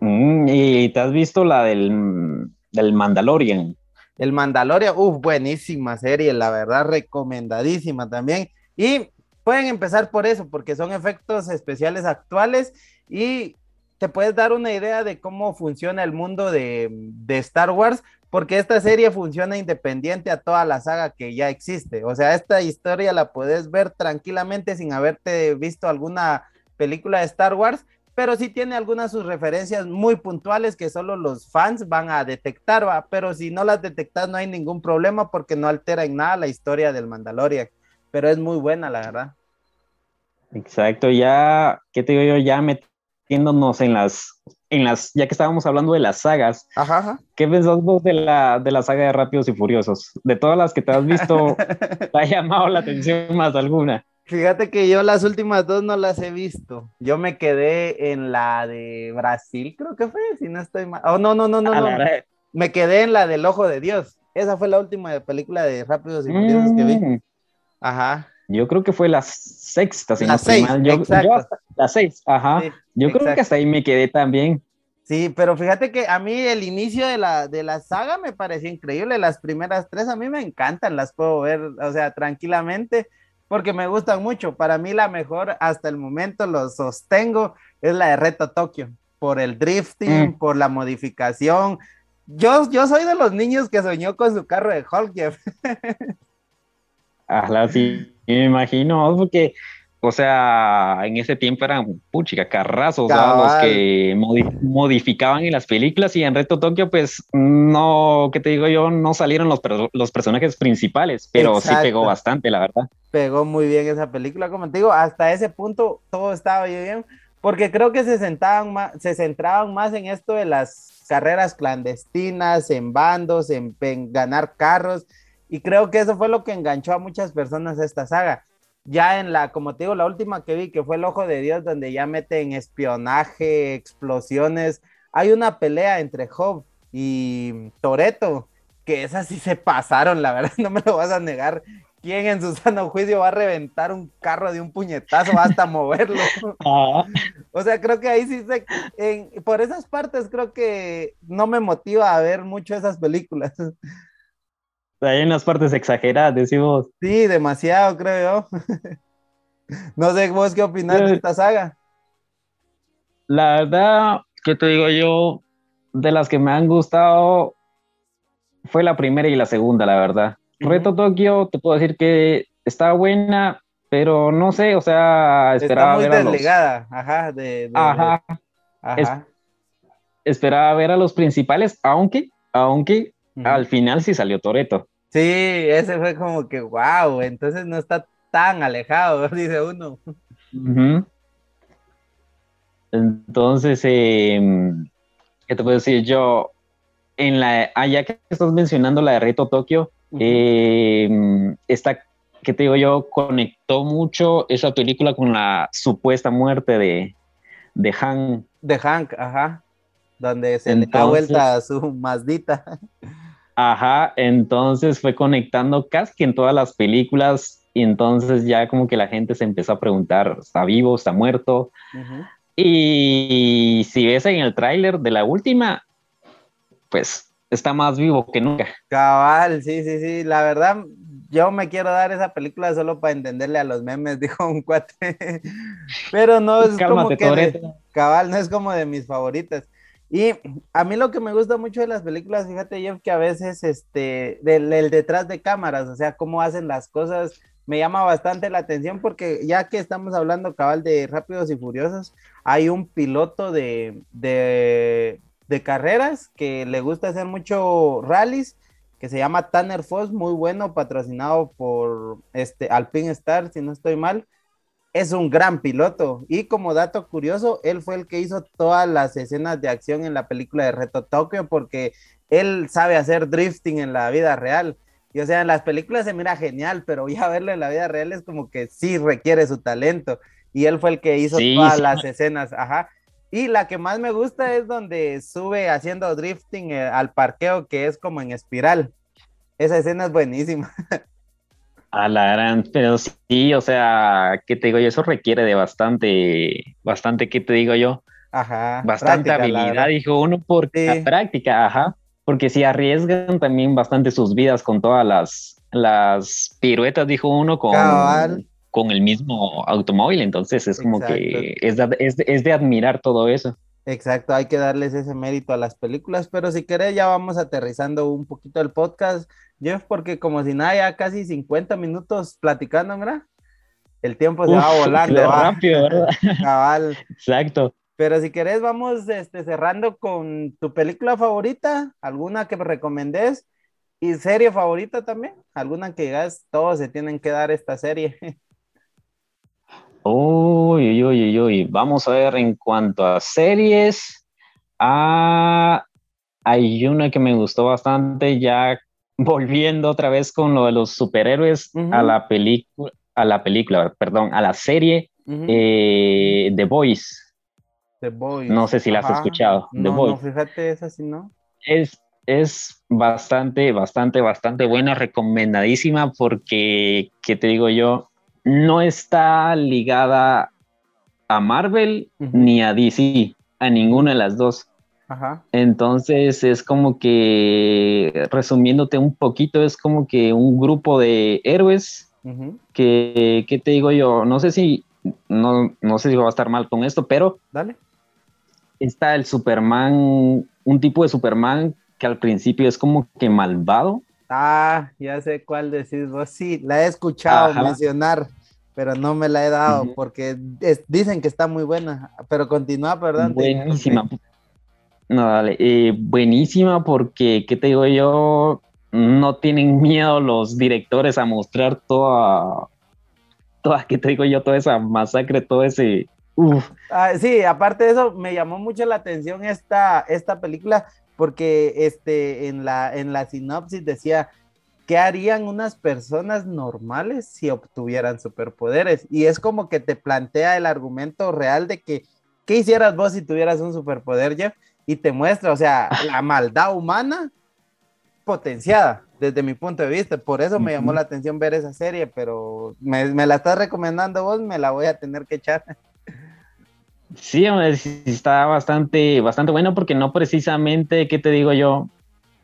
Mm, ¿Y te has visto la del, del Mandalorian? El Mandalorian, uff, buenísima serie, la verdad, recomendadísima también. Y pueden empezar por eso, porque son efectos especiales actuales y te puedes dar una idea de cómo funciona el mundo de, Star Wars, porque esta serie funciona independiente a toda la saga que ya existe. O sea, esta historia la puedes ver tranquilamente sin haberte visto alguna película de Star Wars, pero sí tiene algunas sus referencias muy puntuales que solo los fans van a detectar, ¿va? pero si no las detectas no hay ningún problema porque no altera en nada la historia del Mandalorian, pero es muy buena, la verdad. Exacto, ya, ¿qué te digo yo? Ya me metiéndonos en las, en las, ya que estábamos hablando de las sagas, ajá, ¿qué pensás vos de la, de la saga de Rápidos y Furiosos? De todas las que te has visto, ¿te ha llamado la atención más alguna? Fíjate que yo las últimas dos no las he visto. Yo me quedé en la de Brasil, creo que fue, si no estoy mal. Oh, no, no, no, no, no. Me quedé en la del Ojo de Dios. Esa fue la última película de Rápidos y Furiosos que vi. Mm. Ajá. Yo creo que fue la sexta, si la no seis, Yo, la seis, ajá. yo creo que hasta ahí me quedé también. Sí, pero fíjate que a mí el inicio de la, de la saga me pareció increíble. Las primeras tres a mí me encantan, las puedo ver, o sea, tranquilamente, porque me gustan mucho. Para mí la mejor hasta el momento, lo sostengo, es la de Reto Tokio, por el drifting, mm. por la modificación. Yo, yo soy de los niños que soñó con su carro de Hulk. Ajá, sí, me imagino, porque, o sea, en ese tiempo eran, puchica, carrazos, los que modificaban en las películas y en Reto Tokio, pues, no, ¿qué te digo yo? No salieron los, los personajes principales, pero sí pegó bastante, la verdad. Pegó muy bien esa película, como te digo, hasta ese punto todo estaba bien, porque creo que se, sentaban más, se centraban más en esto de las carreras clandestinas, en bandos, en ganar carros, y creo que eso fue lo que enganchó a muchas personas a esta saga. Ya en la, como te digo, la última que vi, que fue El Ojo de Dios, donde ya meten espionaje, explosiones. Hay una pelea entre Job y Toreto, que esas sí se pasaron, la verdad, no me lo vas a negar. ¿Quién en su sano juicio va a reventar un carro de un puñetazo hasta moverlo? Ah. O sea, creo que ahí sí se, por esas partes creo que no me motiva a ver mucho esas películas. Hay unas partes exageradas, decimos. Sí, demasiado, creo yo. no sé vos qué opinas de esta saga. La verdad, ¿qué te digo yo? De las que me han gustado, fue la primera y la segunda, la verdad. Reto Tokio, te puedo decir que está buena, pero no sé, o sea, esperaba está muy desligada, ajá, de, ajá, ajá. esperaba ver a los principales, aunque, aunque al final sí salió Toreto. Sí, ese fue como que, wow, entonces no está tan alejado, dice uno. Entonces, em, ¿qué te puedo decir yo? En la, ah, ya que estás mencionando la de Reto Tokio, eh, esta, ¿qué te digo yo? Conectó mucho esa película con la supuesta muerte de, de Han De Hank, ajá. Donde se le da vuelta a su Mazdita. Ajá, entonces fue conectando casi en todas las películas y entonces ya como que la gente se empezó a preguntar, ¿está vivo? ¿Está muerto? Y si ves en el tráiler de la última, pues está más vivo que nunca. Cabal, sí, sí, sí. La verdad, yo me quiero dar esa película solo para entenderle a los memes, dijo un cuate. Pero no es como que cabal, no es como de mis favoritas. Y a mí lo que me gusta mucho de las películas, fíjate, Jeff, que a veces este, del, el detrás de cámaras, o sea, cómo hacen las cosas, me llama bastante la atención porque ya que estamos hablando cabal de Rápidos y Furiosos, hay un piloto de, de, de carreras que le gusta hacer mucho rallies que se llama Tanner Foss, muy bueno, patrocinado por este Alpine Star, si no estoy mal. Es un gran piloto. Y como dato curioso, él fue el que hizo todas las escenas de acción en la película de Reto Tokio, porque él sabe hacer drifting en la vida real. Y o sea, en las películas se mira genial, pero ya verlo en la vida real es como que sí requiere su talento. Y él fue el que hizo todas las escenas, ajá. Y la que más me gusta es donde sube haciendo drifting eh, al parqueo, que es como en espiral. Esa escena es buenísima. A la gran, pero sí, o sea, ¿qué te digo yo? Eso requiere de bastante, bastante, ¿qué te digo yo? Ajá. Bastante habilidad, dijo uno, por la práctica, ajá. Porque si arriesgan también bastante sus vidas con todas las, las piruetas, dijo uno, con, con el mismo automóvil. Entonces es como que es es de admirar todo eso. Exacto, hay que darles ese mérito a las películas, pero si querés ya vamos aterrizando un poquito el podcast, Jeff, porque como si nada, ya casi 50 minutos platicando, ¿verdad? El tiempo se va volando. Va. rápido, ¿verdad? Cabal. Exacto. Pero si querés, vamos este, cerrando con tu película favorita, alguna que me recomendés, y serie favorita también, alguna que digas, todos se tienen que dar esta serie. Uy, uy, uy, uy. Vamos a ver en cuanto a series. Ah, hay una que me gustó bastante, ya volviendo otra vez con lo de los superhéroes a la película, a la película, perdón, a la serie eh, The Voice. The Voice. No sé si la has escuchado. The no, Voice. no, fíjate, es así, ¿no? Es, es bastante, bastante, bastante buena, recomendadísima porque, ¿qué te digo yo? No está ligada a Marvel ni a DC, a ninguna de las dos. Entonces es como que, resumiéndote un poquito, es como que un grupo de héroes que, ¿qué te digo yo? No sé si, no, no sé si va a estar mal con esto, pero Dale. está el Superman, un tipo de Superman que al principio es como que malvado, Ah, ya sé cuál decís vos. Sí, la he escuchado mencionar, pero no me la he dado porque dicen que está muy buena. Pero continúa, perdón. Buenísima. No, dale. Eh, buenísima porque, ¿qué te digo yo? No tienen miedo los directores a mostrar toda, toda, ¿qué te digo yo? Toda esa masacre, todo ese... Uf. Ah, sí, aparte de eso, me llamó mucho la atención esta, esta película porque este, en, la, en la sinopsis decía, ¿qué harían unas personas normales si obtuvieran superpoderes? Y es como que te plantea el argumento real de que, ¿qué hicieras vos si tuvieras un superpoder, Jeff? Y te muestra, o sea, la maldad humana potenciada desde mi punto de vista. Por eso me llamó la atención ver esa serie, pero me, me la estás recomendando vos, me la voy a tener que echar. Sí, está bastante, bastante bueno porque no precisamente, ¿qué te digo yo?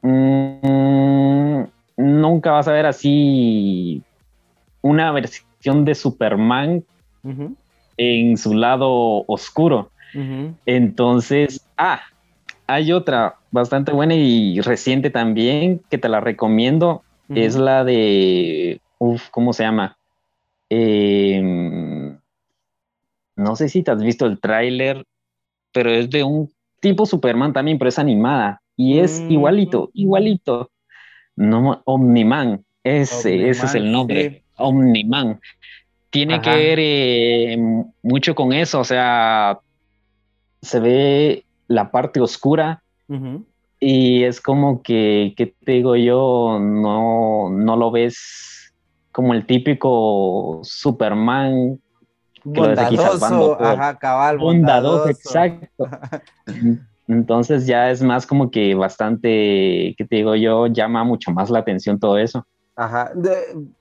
Mm, nunca vas a ver así una versión de Superman en su lado oscuro. Entonces, ah, hay otra bastante buena y reciente también que te la recomiendo. Es la de, uf, ¿cómo se llama? Eh, no sé si te has visto el tráiler, pero es de un tipo Superman también, pero es animada. Y es mm. igualito, igualito. No, Omniman, ese, ese es el nombre. Omniman. Tiene que ver eh, mucho con eso, o sea, se ve la parte oscura y es como que, ¿qué te digo yo? No, no lo ves como el típico Superman bondadoso, ajá, cabal, bondadoso. exacto. Entonces ya es más como que bastante, ¿qué te digo yo? Llama mucho más la atención todo eso. Ajá,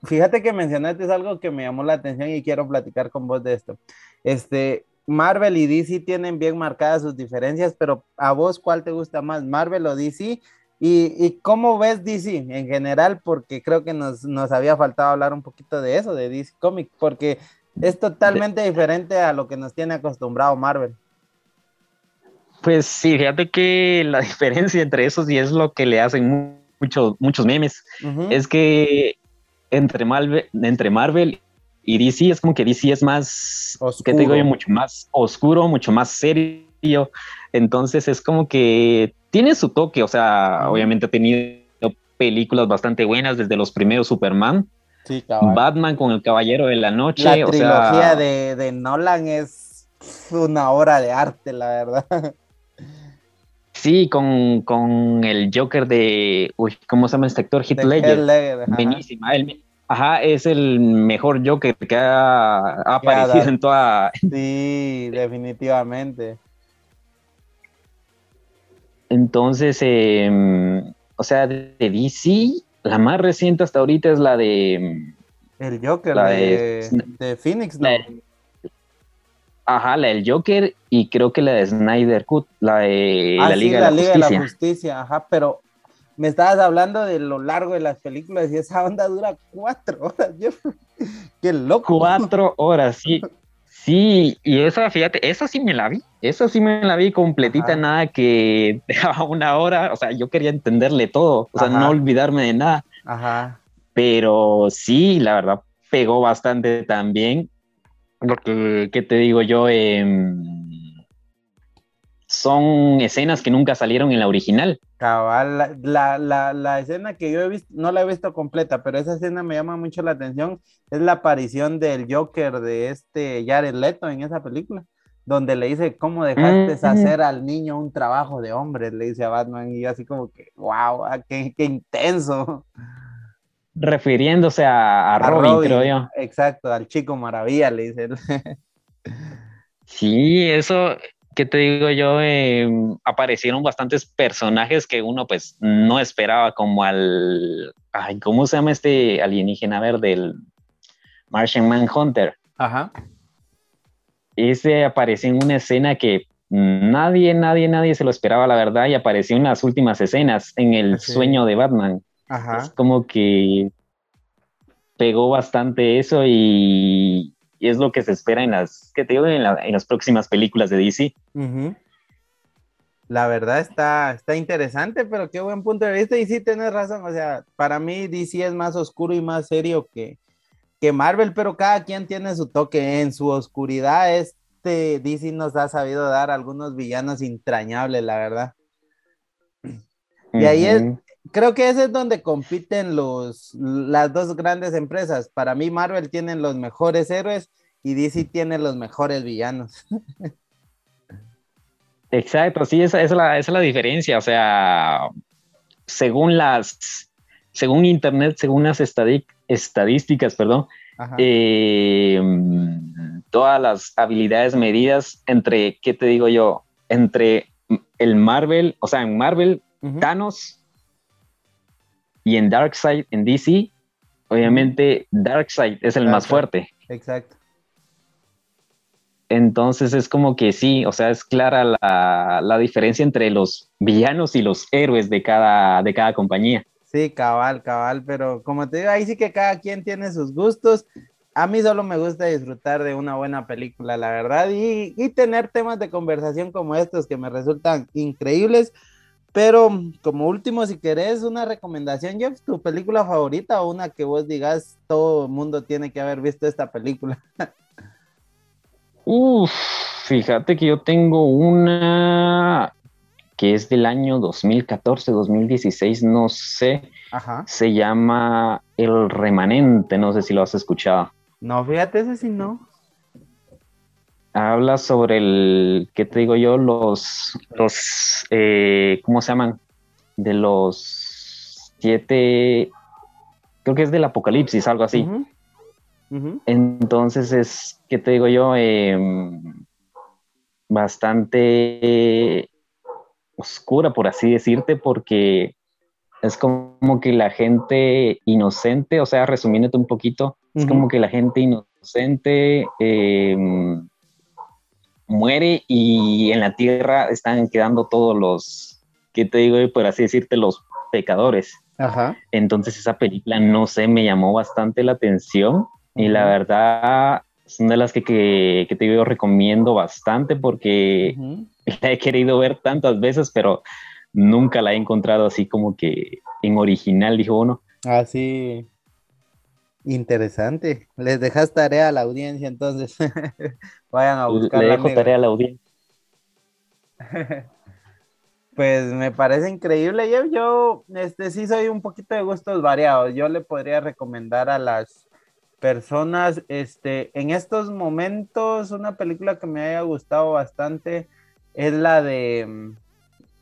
fíjate que mencionaste es algo que me llamó la atención y quiero platicar con vos de esto. Este, Marvel y DC tienen bien marcadas sus diferencias, pero a vos, ¿cuál te gusta más, Marvel o DC? ¿Y, cómo ves DC en general? Porque creo que nos, nos, había faltado hablar un poquito de eso, de DC Comics, porque es totalmente diferente a lo que nos tiene acostumbrado Marvel. Pues sí, fíjate que la diferencia entre esos y es lo que le hacen muchos muchos memes, es que entre Marvel, entre Marvel y DC es como que DC es más, ¿qué te digo yo? Mucho más oscuro, mucho más serio. Entonces es como que tiene su toque, o sea, obviamente ha tenido películas bastante buenas desde los primeros Superman. Batman con el Caballero de la Noche. La trilogía de, de Nolan es una obra de arte, la verdad. Sí, con, con, el Joker de. Uy, ¿cómo se llama este actor? Heath Ledger. Buenísima. ajá, es el mejor Joker que ha, aparecido en toda. Sí, definitivamente. Entonces, em, o sea, de DC, la más reciente hasta ahorita es la de. El Joker la de, de, Phoenix, ¿no? Ajá, la del Joker y creo que la de Snyder Cut, la de ah, la, Liga, la de la Liga de la Justicia. Ajá, pero me estabas hablando de lo largo de las películas y esa onda dura cuatro horas. Qué loco. Cuatro horas, sí. Sí, y esa, fíjate, esa sí me la vi, esa sí me la vi completita, nada que dejaba una hora, o sea, yo quería entenderle todo, o sea, no olvidarme de nada. Ajá. Pero sí, la verdad, pegó bastante también. Porque, ¿qué te digo yo? Em, son escenas que nunca salieron en la original. Cabal, la, la, la, escena que yo he visto, no la he visto completa, pero esa escena me llama mucho la atención, es la aparición del Joker de este Jared Leto en esa película, donde le dice, ¿cómo dejaste hacer al niño un trabajo de hombre? Le dice a Batman y así como que, wow, ah, qué, qué intenso refiriéndose a, Robin, creo yo. Exacto, al chico maravilla, le dice sí, eso, ¿qué te digo yo? Em, aparecieron bastantes personajes que uno pues no esperaba, como al, ay, ¿cómo se llama este alienígena verde? El Martian Manhunter. Ajá. Ese apareció en una escena que nadie, nadie, nadie se lo esperaba, la verdad, y apareció en las últimas escenas, en el sueño de Batman. Es como que pegó bastante eso y, es lo que se espera en las, ¿qué te digo? En, las próximas películas de DC. La verdad está, está interesante, pero qué buen punto de vista. Y sí, tienes razón. O sea, para mí DC es más oscuro y más serio que, que Marvel, pero cada quien tiene su toque. En su oscuridad, este DC nos ha sabido dar algunos villanos entrañables, la verdad. Y ahí es, creo que ese es donde compiten los, las dos grandes empresas. Para mí, Marvel tiene los mejores héroes y DC tiene los mejores villanos. Exacto, sí, esa, es la, esa es la diferencia. O sea, según las, según Internet, según las estadísticas, perdón, eh, todas las habilidades medidas entre, ¿qué te digo yo? Entre el Marvel, o sea, en Marvel, Thanos y en Darkseid, en DC, obviamente Darkseid es el más fuerte. Exacto. Entonces es como que sí, o sea, es clara la, diferencia entre los villanos y los héroes de cada, de cada compañía. Sí, cabal, cabal, pero como te digo, ahí sí que cada quien tiene sus gustos. A mí solo me gusta disfrutar de una buena película, la verdad, y, tener temas de conversación como estos que me resultan increíbles. Pero como último, si querés una recomendación, Jeff, tu película favorita o una que vos digas, todo el mundo tiene que haber visto esta película. Uf, fíjate que yo tengo una que es del año 2014, 2016, no sé. Ajá. Se llama El Remanente, no sé si lo has escuchado. No, fíjate, ese sí no habla sobre el, ¿qué te digo yo? Los, los eh, ¿cómo se llaman? De los siete, creo que es del apocalipsis, algo así. Entonces es, ¿qué te digo yo? Em, bastante oscura, por así decirte, porque es como que la gente inocente, o sea, resumiéndote un poquito, es como que la gente inocente em, muere y en la tierra están quedando todos los, ¿qué te digo? Por así decirte, los pecadores. Entonces esa película, no sé, me llamó bastante la atención y la verdad es una de las que, que, te digo, recomiendo bastante porque la he querido ver tantas veces, pero nunca la he encontrado así como que en original, dijo uno. Ah, sí. Interesante. Les dejas tarea a la audiencia, entonces vayan a buscar. Le dejo tarea a la audiencia. pues me parece increíble. Yo, yo este, sí soy un poquito de gustos variados. Yo le podría recomendar a las personas, este, en estos momentos, una película que me haya gustado bastante es la de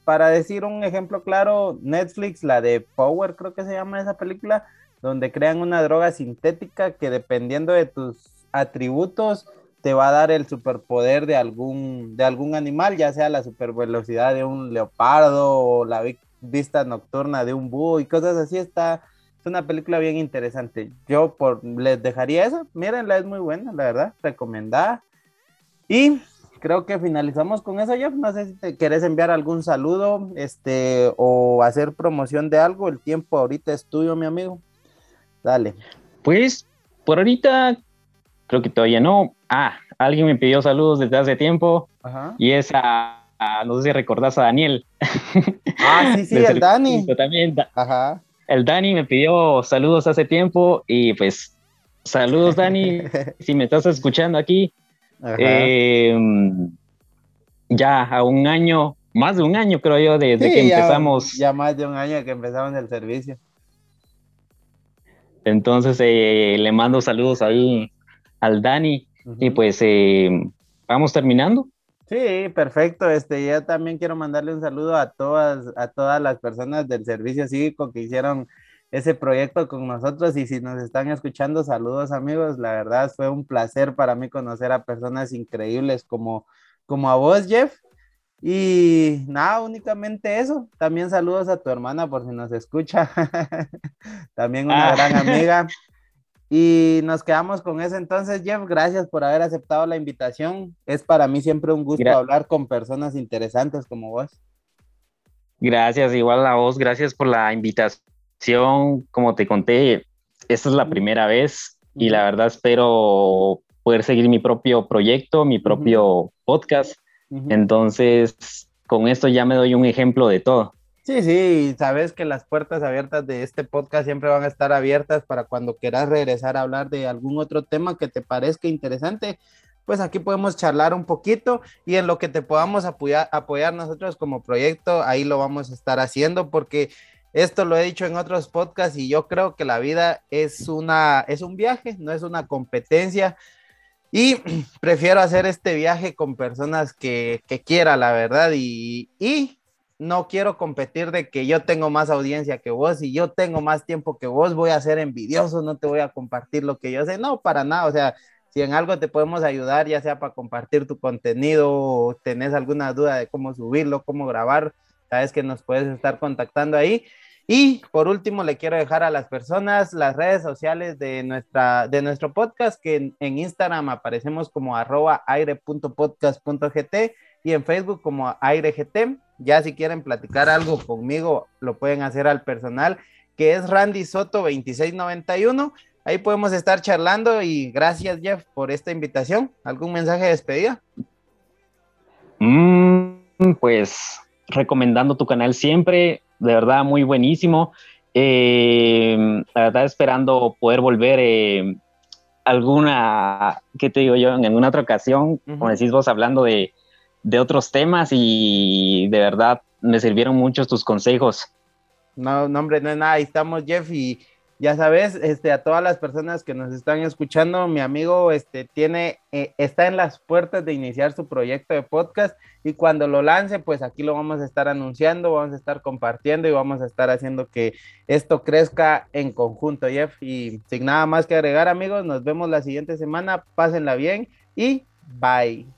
para decir un ejemplo claro, Netflix, la de Power, creo que se llama esa película, donde crean una droga sintética que dependiendo de tus atributos te va a dar el superpoder de algún, de algún animal, ya sea la supervelocidad de un leopardo o la vista nocturna de un búho y cosas así. Está, es una película bien interesante. Yo por, les dejaría eso. Mírenla, es muy buena, la verdad, recomendada. Y creo que finalizamos con eso, Jeff. No sé si te querés enviar algún saludo este, o hacer promoción de algo. El tiempo ahorita es tuyo, mi amigo. Dale. Pues por ahorita creo que todavía no. Ah, alguien me pidió saludos desde hace tiempo y es a, no sé si recordás a Daniel. Ah, sí, sí, el Dani. También, Ajá. El Dani me pidió saludos hace tiempo y pues saludos Dani, si me estás escuchando aquí, Em, ya a un año, más de un año creo yo, desde que empezamos. Ya más de un año que empezamos el servicio. Entonces eh, le mando saludos ahí al Dani y pues eh, vamos terminando. Sí, perfecto. Este, yo también quiero mandarle un saludo a todas, a todas las personas del servicio cívico que hicieron ese proyecto con nosotros y si nos están escuchando, saludos amigos, la verdad fue un placer para mí conocer a personas increíbles como, como a vos, Jeff. Y nada, únicamente eso. También saludos a tu hermana por si nos escucha. También una ah. gran amiga. Y nos quedamos con eso. Entonces, Jeff, gracias por haber aceptado la invitación. Es para mí siempre un gusto hablar con personas interesantes como vos. Gracias, igual a vos. Gracias por la invitación como te conté, esta es la primera vez y la verdad espero poder seguir mi propio proyecto, mi propio podcast. Entonces, con esto ya me doy un ejemplo de todo. Sí, sí, sabes que las puertas abiertas de este podcast siempre van a estar abiertas para cuando quieras regresar a hablar de algún otro tema que te parezca interesante. Pues aquí podemos charlar un poquito y en lo que te podamos apoyar, apoyar nosotros como proyecto, ahí lo vamos a estar haciendo porque esto lo he dicho en otros podcasts y yo creo que la vida es una es un viaje, no es una competencia. Y prefiero hacer este viaje con personas que, que quiera, la verdad. Y, y no quiero competir de que yo tengo más audiencia que vos y yo tengo más tiempo que vos, voy a ser envidioso, no te voy a compartir lo que yo sé. No, para nada. O sea, si en algo te podemos ayudar, ya sea para compartir tu contenido o tenés alguna duda de cómo subirlo, cómo grabar, sabes que nos puedes estar contactando ahí. Y por último, le quiero dejar a las personas las redes sociales de, nuestra, de nuestro podcast, que en, Instagram aparecemos como arroba aire.podcast.gt y en Facebook como airegt. Ya si quieren platicar algo conmigo, lo pueden hacer al personal, que es Randy Soto 2691. Ahí podemos estar charlando y gracias Jeff por esta invitación. ¿Algún mensaje de despedida? Mm, pues recomendando tu canal siempre, de verdad muy buenísimo. Eh, la verdad esperando poder volver eh, alguna, ¿qué te digo yo? En alguna otra ocasión, como decís vos, hablando de, de, otros temas y de verdad me sirvieron mucho tus consejos. No, no, hombre, no es nada, ahí estamos Jeff y ya sabes, este, a todas las personas que nos están escuchando, mi amigo este, tiene, eh, está en las puertas de iniciar su proyecto de podcast y cuando lo lance, pues aquí lo vamos a estar anunciando, vamos a estar compartiendo y vamos a estar haciendo que esto crezca en conjunto, Jeff. Y sin nada más que agregar, amigos, nos vemos la siguiente semana, pásenla bien y bye.